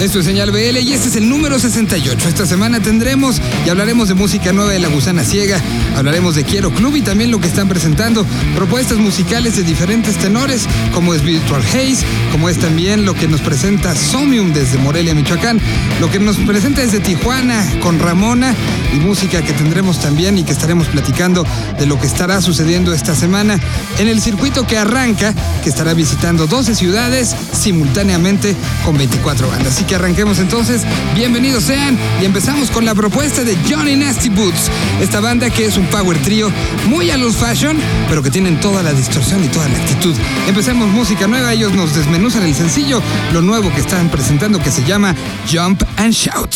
Esto es Señal BL y este es el número 68. Esta semana tendremos y hablaremos de música nueva de La Gusana Ciega, hablaremos de Quiero Club y también lo que están presentando, propuestas musicales de diferentes tenores, como es Virtual Haze, como es también lo que nos presenta Somium desde Morelia, Michoacán, lo que nos presenta desde Tijuana con Ramona y música que tendremos también y que estaremos platicando de lo que estará sucediendo esta semana en el circuito que arranca, que estará visitando 12 ciudades simultáneamente con 24 bandas. Que arranquemos entonces. Bienvenidos sean y empezamos con la propuesta de Johnny Nasty Boots. Esta banda que es un power trio muy a los fashion, pero que tienen toda la distorsión y toda la actitud. Empecemos música nueva. Ellos nos desmenuzan el sencillo, lo nuevo que están presentando que se llama Jump and Shout.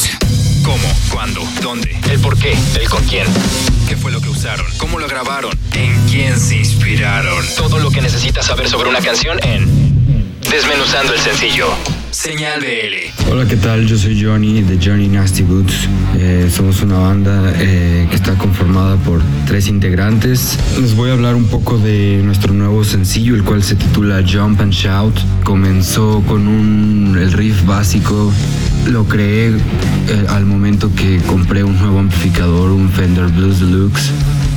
¿Cómo? ¿Cuándo? ¿Dónde? ¿El por qué? ¿El con quién? ¿Qué fue lo que usaron? ¿Cómo lo grabaron? ¿En quién se inspiraron? Todo lo que necesitas saber sobre una canción en Desmenuzando el sencillo. Señal BL. Hola, ¿qué tal? Yo soy Johnny de Johnny Nasty Boots. Eh, somos una banda eh, que está conformada por tres integrantes. Les voy a hablar un poco de nuestro nuevo sencillo, el cual se titula Jump and Shout. Comenzó con un, el riff básico. Lo creé eh, al momento que compré un nuevo amplificador, un Fender Blues Deluxe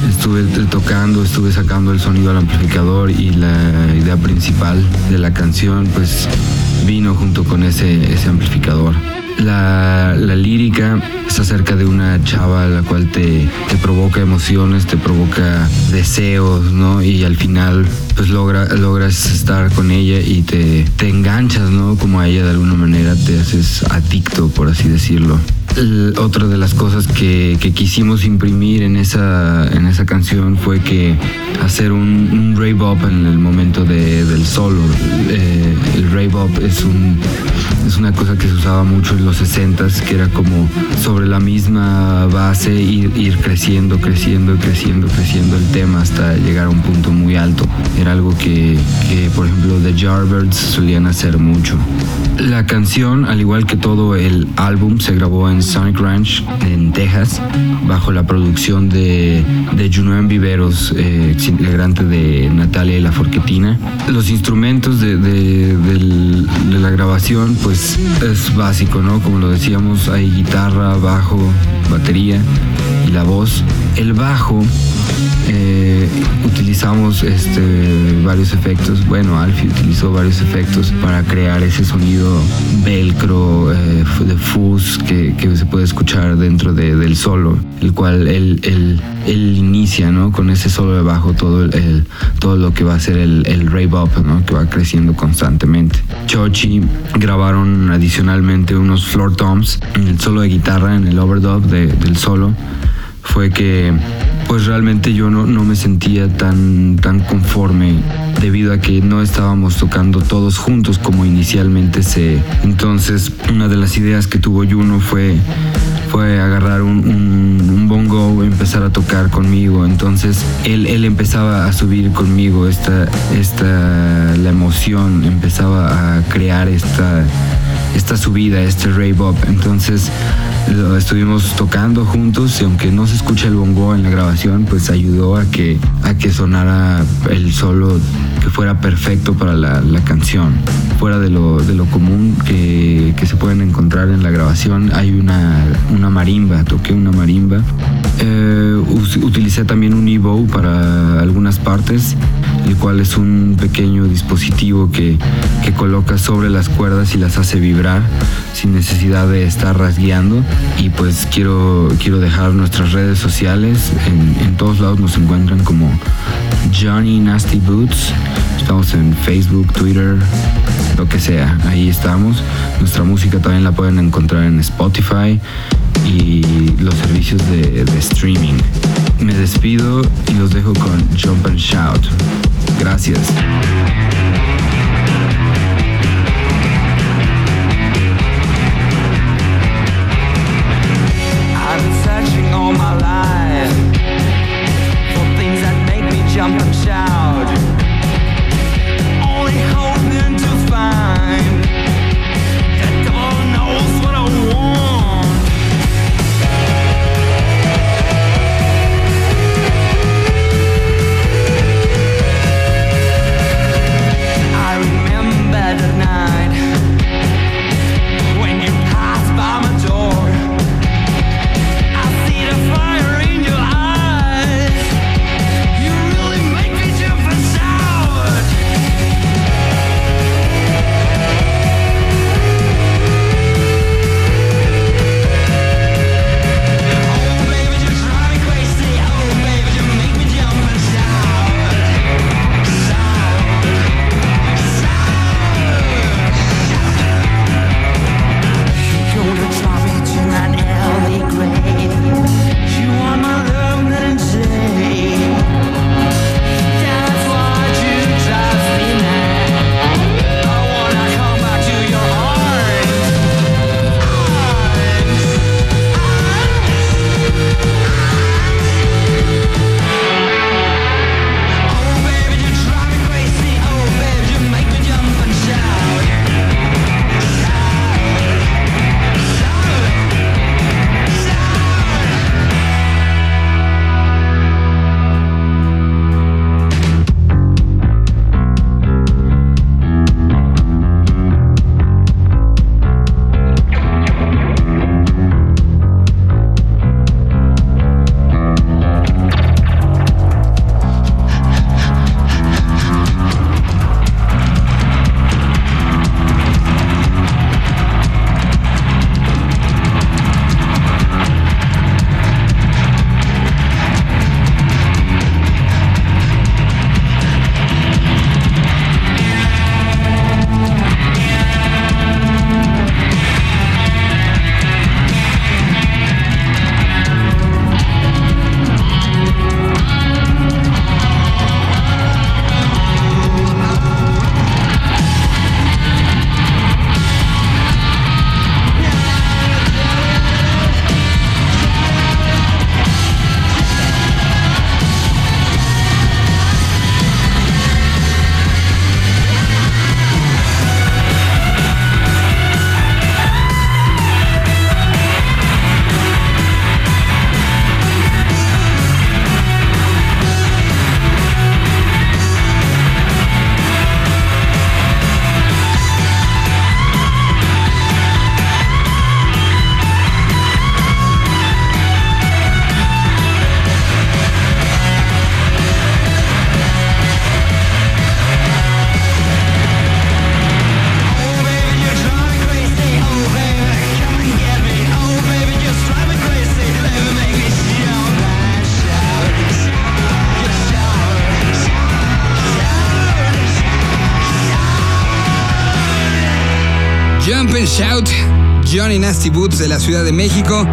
estuve tocando, estuve sacando el sonido al amplificador y la idea principal de la canción pues vino junto con ese, ese amplificador. La, la, lírica es acerca de una chava la cual te, te, provoca emociones, te provoca deseos, ¿no? Y al final pues logra, logras estar con ella y te, te enganchas, ¿no? Como a ella de alguna manera te haces adicto, por así decirlo otra de las cosas que, quisimos imprimir en esa, en esa canción fue que hacer un, un rave up en el momento del solo. Eh, el rave up es, un, es una cosa que se usaba mucho en los 60s, que era como sobre la misma base ir, ir creciendo, creciendo, creciendo, creciendo el tema hasta llegar a un punto muy alto. Era algo que, que por ejemplo, The Jarbirds solían hacer mucho. La canción, al igual que todo el álbum, se grabó en Sonic Ranch en Texas, bajo la producción de, de Junoen Viveros, eh, integrante de Natalia y la Forquetina. Los instrumentos de, de, de, la grabación, pues es básico, ¿no? Como lo decíamos, hay guitarra, bajo, batería y la voz. El bajo eh, utilizamos este, varios efectos. Bueno, Alfie utilizó varios efectos para crear ese sonido velcro eh, de fuzz que, que, se puede escuchar dentro de, del solo, el cual él, él, él, inicia ¿no? con ese solo de bajo todo, el, todo lo que va a ser el, el rave up, ¿no? que va creciendo constantemente. Chochi grabaron adicionalmente unos floor toms en el solo de guitarra, en el overdub de, del solo. Fue que pues realmente yo no, no, me sentía tan, tan conforme debido a que no estábamos tocando todos juntos como inicialmente se... Entonces una de las ideas que tuvo Juno fue, fue agarrar un, un, un bongo, empezar a tocar conmigo. Entonces él, él empezaba a subir conmigo esta, esta, la emoción, empezaba a crear esta, esta subida, este rave up. Entonces lo estuvimos tocando juntos y aunque no se escucha el bongo en la grabación, pues ayudó a que, a que sonara el solo que fuera perfecto para la, canción. Fuera de lo, de lo común que, que, se pueden encontrar en la grabación, hay una, una marimba, toqué una marimba. Eh, utilicé también un Evo para algunas partes, el cual es un pequeño dispositivo que, que coloca sobre las cuerdas y las hace vibrar sin necesidad de estar rasgueando y pues quiero, quiero dejar nuestras redes sociales. En, todos lados nos encuentran como Johnny Nasty Boots. Estamos en Facebook, Twitter, lo que sea. Ahí estamos. Nuestra música también la pueden encontrar en Spotify y los servicios de, de streaming. Me despido y los dejo con Jump and Shout. Gracias. Shout, Johnny Nasty Boots de la Ciudad de México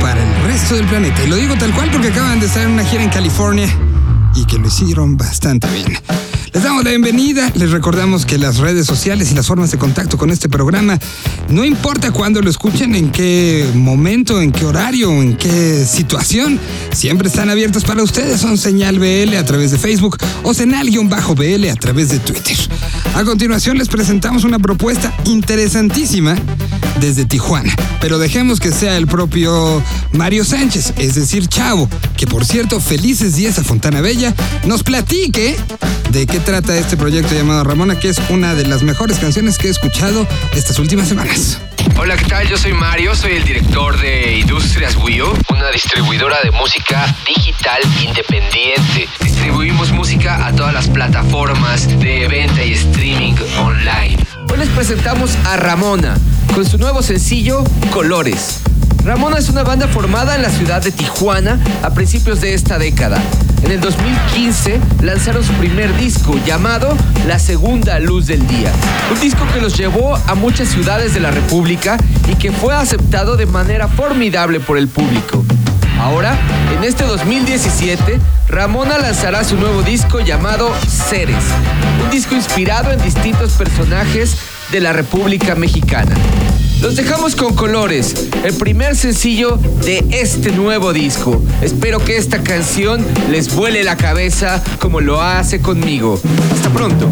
para el resto del planeta. Y lo digo tal cual porque acaban de estar en una gira en California y que lo hicieron bastante bien. Les damos la bienvenida, les recordamos que las redes sociales y las formas de contacto con este programa, no importa cuándo lo escuchen, en qué momento, en qué horario, en qué situación, siempre están abiertas para ustedes. Son Señal BL a través de Facebook o Señal-BL a través de Twitter. A continuación les presentamos una propuesta interesantísima desde Tijuana. Pero dejemos que sea el propio Mario Sánchez, es decir, Chavo, que por cierto, felices días a Fontana Bella, nos platique de qué trata este proyecto llamado Ramona, que es una de las mejores canciones que he escuchado estas últimas semanas. Hola, ¿qué tal? Yo soy Mario, soy el director de Industrias Wio, una distribuidora de música digital independiente. Distribuimos música a todas las plataformas de venta y streaming online. Hoy les presentamos a Ramona con su nuevo sencillo Colores. Ramona es una banda formada en la ciudad de Tijuana a principios de esta década. En el 2015 lanzaron su primer disco llamado La Segunda Luz del Día. Un disco que los llevó a muchas ciudades de la República y que fue aceptado de manera formidable por el público. Ahora, en este 2017, Ramona lanzará su nuevo disco llamado Ceres, un disco inspirado en distintos personajes de la República Mexicana. Los dejamos con colores, el primer sencillo de este nuevo disco. Espero que esta canción les vuele la cabeza como lo hace conmigo. Hasta pronto.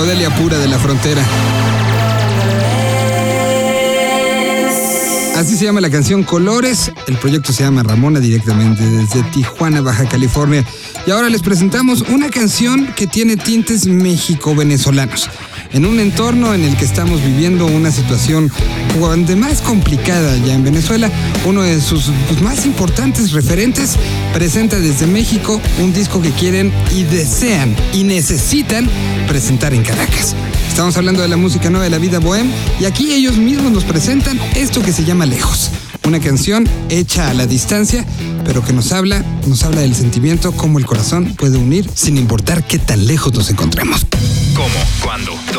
Psicodelia pura de la frontera. Así se llama la canción Colores. El proyecto se llama Ramona directamente desde Tijuana, Baja California. Y ahora les presentamos una canción que tiene tintes México-venezolanos. En un entorno en el que estamos viviendo una situación cuando más complicada ya en Venezuela, uno de sus pues, más importantes referentes presenta desde México un disco que quieren y desean y necesitan presentar en Caracas. Estamos hablando de la música nueva de la vida bohem y aquí ellos mismos nos presentan esto que se llama Lejos. Una canción hecha a la distancia, pero que nos habla, nos habla del sentimiento, cómo el corazón puede unir sin importar qué tan lejos nos encontremos. ¿Cómo? ¿Cuándo?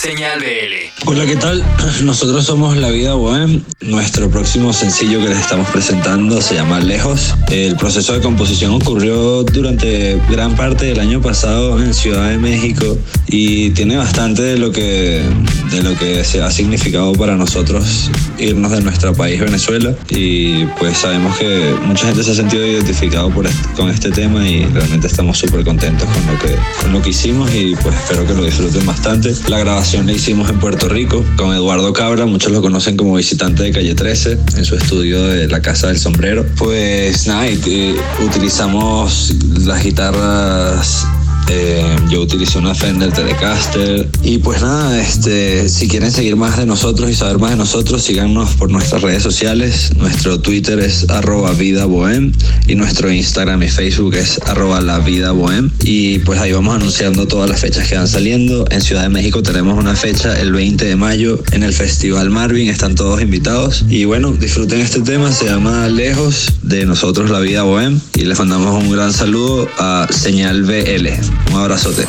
Señal BL. Hola, ¿qué tal? Nosotros somos La Vida Bohem. Nuestro próximo sencillo que les estamos presentando se llama Lejos. El proceso de composición ocurrió durante gran parte del año pasado en Ciudad de México y tiene bastante de lo que, de lo que ha significado para nosotros irnos de nuestro país, Venezuela. Y pues sabemos que mucha gente se ha sentido identificado por este- con este tema y realmente estamos súper contentos con lo, que, con lo que hicimos y pues espero que lo disfruten bastante. La grabación la hicimos en Puerto Rico con Eduardo Cabra, muchos lo conocen como visitante de Calle 13 en su estudio de la Casa del Sombrero. Pues nada, utilizamos las guitarras eh, yo utilicé una Fender Telecaster y pues nada, este, si quieren seguir más de nosotros y saber más de nosotros, síganos por nuestras redes sociales. Nuestro Twitter es arroba vida bohem y nuestro Instagram y Facebook es arroba la vida bohem y pues ahí vamos anunciando todas las fechas que van saliendo. En Ciudad de México tenemos una fecha el 20 de mayo en el Festival Marvin, están todos invitados y bueno, disfruten este tema, se llama Lejos de nosotros la vida bohem y les mandamos un gran saludo a Señal BL. Un abrazote.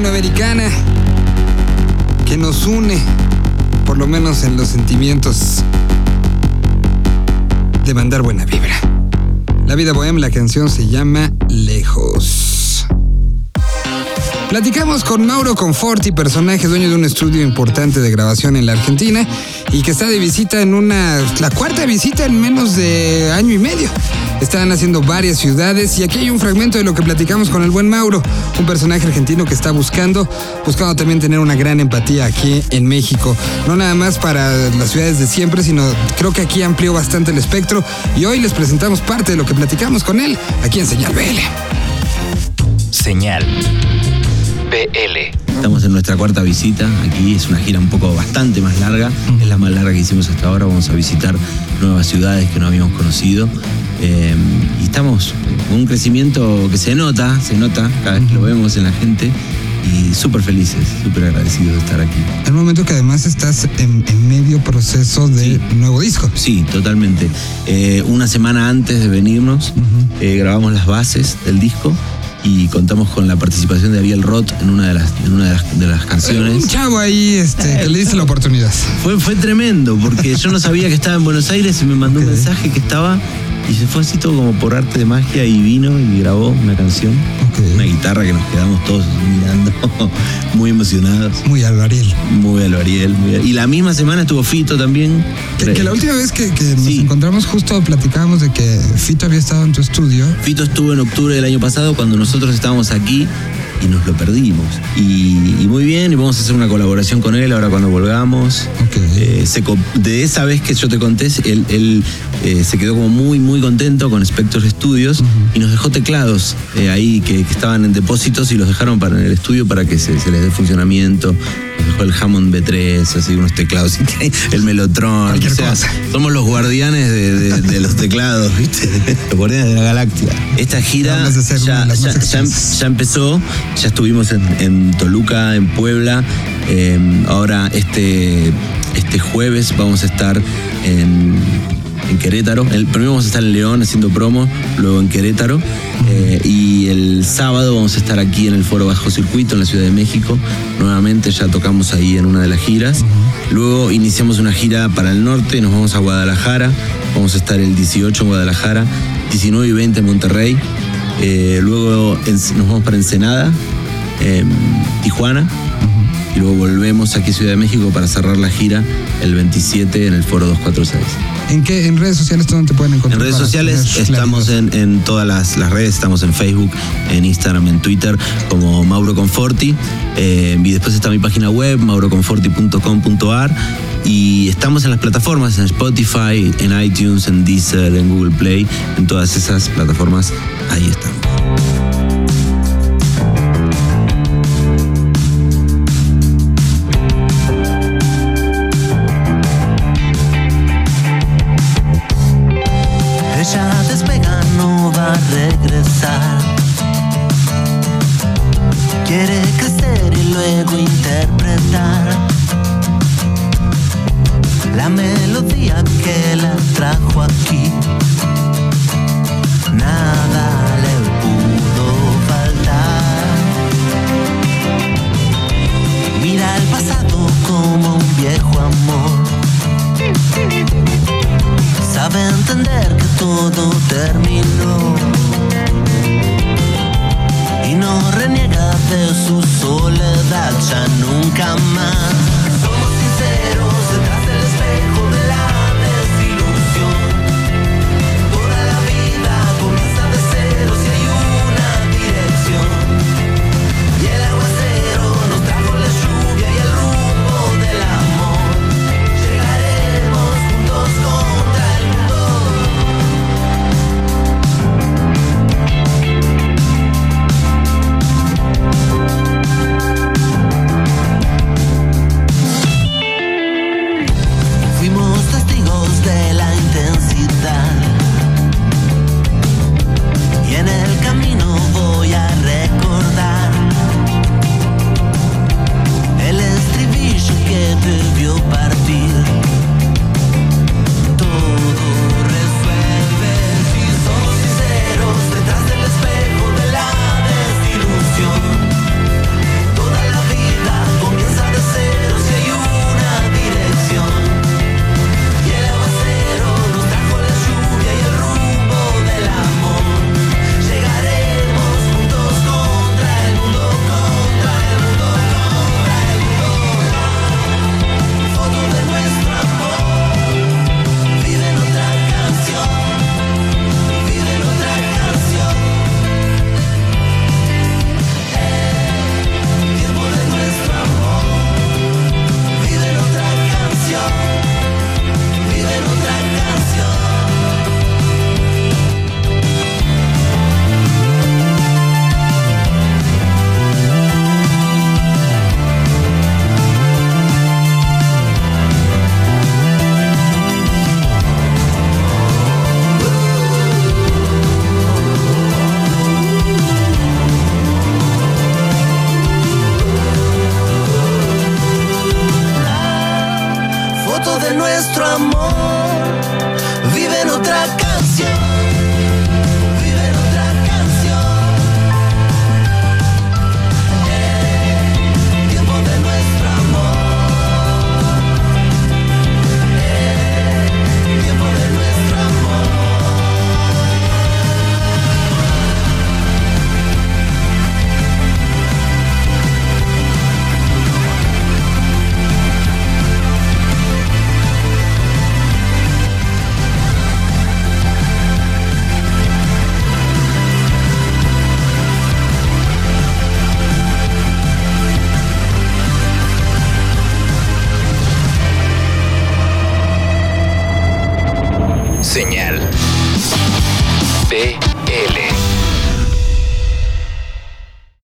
Latinoamericana que nos une, por lo menos en los sentimientos de mandar buena vibra. La vida bohem, la canción se llama Lejos. Platicamos con Mauro Conforti, personaje dueño de un estudio importante de grabación en la Argentina y que está de visita en una, la cuarta visita en menos de año y medio. Están haciendo varias ciudades y aquí hay un fragmento de lo que platicamos con el buen Mauro, un personaje argentino que está buscando, buscando también tener una gran empatía aquí en México. No nada más para las ciudades de siempre, sino creo que aquí amplió bastante el espectro y hoy les presentamos parte de lo que platicamos con él aquí en Señal BL. Señal. BL. Estamos en nuestra cuarta visita. Aquí es una gira un poco bastante más larga. Es la más larga que hicimos hasta ahora. Vamos a visitar nuevas ciudades que no habíamos conocido. Eh, y estamos con un crecimiento que se nota, se nota cada vez que lo vemos en la gente. Y súper felices, súper agradecidos de estar aquí. Un momento que además estás en, en medio proceso de nuevo disco. Sí, totalmente. Eh, una semana antes de venirnos, eh, grabamos las bases del disco y contamos con la participación de Ariel Roth en una de las, en una de las, de las Un canciones. chavo ahí este, que le diste la oportunidad. Fue, fue tremendo, porque yo no sabía que estaba en Buenos Aires y me mandó un mensaje que estaba y se fue así todo como por arte de magia y vino y grabó una canción. Una guitarra que nos quedamos todos mirando, muy emocionados. Muy al Ariel. Muy a lo Ariel. muy a- Y la misma semana estuvo Fito también. Que, que la última vez que, que nos Sí. encontramos justo platicábamos de que Fito había estado en tu estudio. Fito estuvo en octubre del año pasado cuando nosotros estábamos aquí y nos lo perdimos. Y, y muy bien, y vamos a hacer una colaboración con él ahora cuando volvamos. Ok. Eh, se de esa vez que yo te conté, él, él, eh, se quedó como muy, muy contento con Spector Studios y nos dejó teclados eh, ahí que, que estaban en depósitos y los dejaron para en el estudio para que se, se les dé funcionamiento. Nos dejó el Hammond B3, así unos teclados, el Melotron. O sea, cosa. somos los guardianes de, de- de los teclados, ¿viste? Los guardianes de la galaxia. Esta gira una ya, empezó, ya estuvimos en, en Toluca, en Puebla. eh, ahora este, este jueves vamos a estar en, en Querétaro. El, primero vamos a estar en León haciendo promo, luego en Querétaro. eh, y el sábado vamos a estar aquí en el Foro Bajo Circuito, en la Ciudad de México. Nuevamente ya tocamos ahí en una de las giras. Luego iniciamos una gira para el norte, nos vamos a Guadalajara. Vamos a estar el 18 en Guadalajara, 19 y 20 en Monterrey. Eh, luego nos vamos para Ensenada, em, Tijuana. Y luego volvemos aquí a Ciudad de México para cerrar la gira el 27 en el Foro 246. ¿En qué en redes sociales dónde te pueden encontrar? En redes sociales estamos en, en todas las, las redes, estamos en Facebook, en Instagram, en Twitter, como Mauro Conforti. Eh, y después está mi página web, mauroconforti.com.ar. Y estamos en las plataformas, en Spotify, en iTunes, en Deezer, en Google Play, en todas esas plataformas, ahí estamos.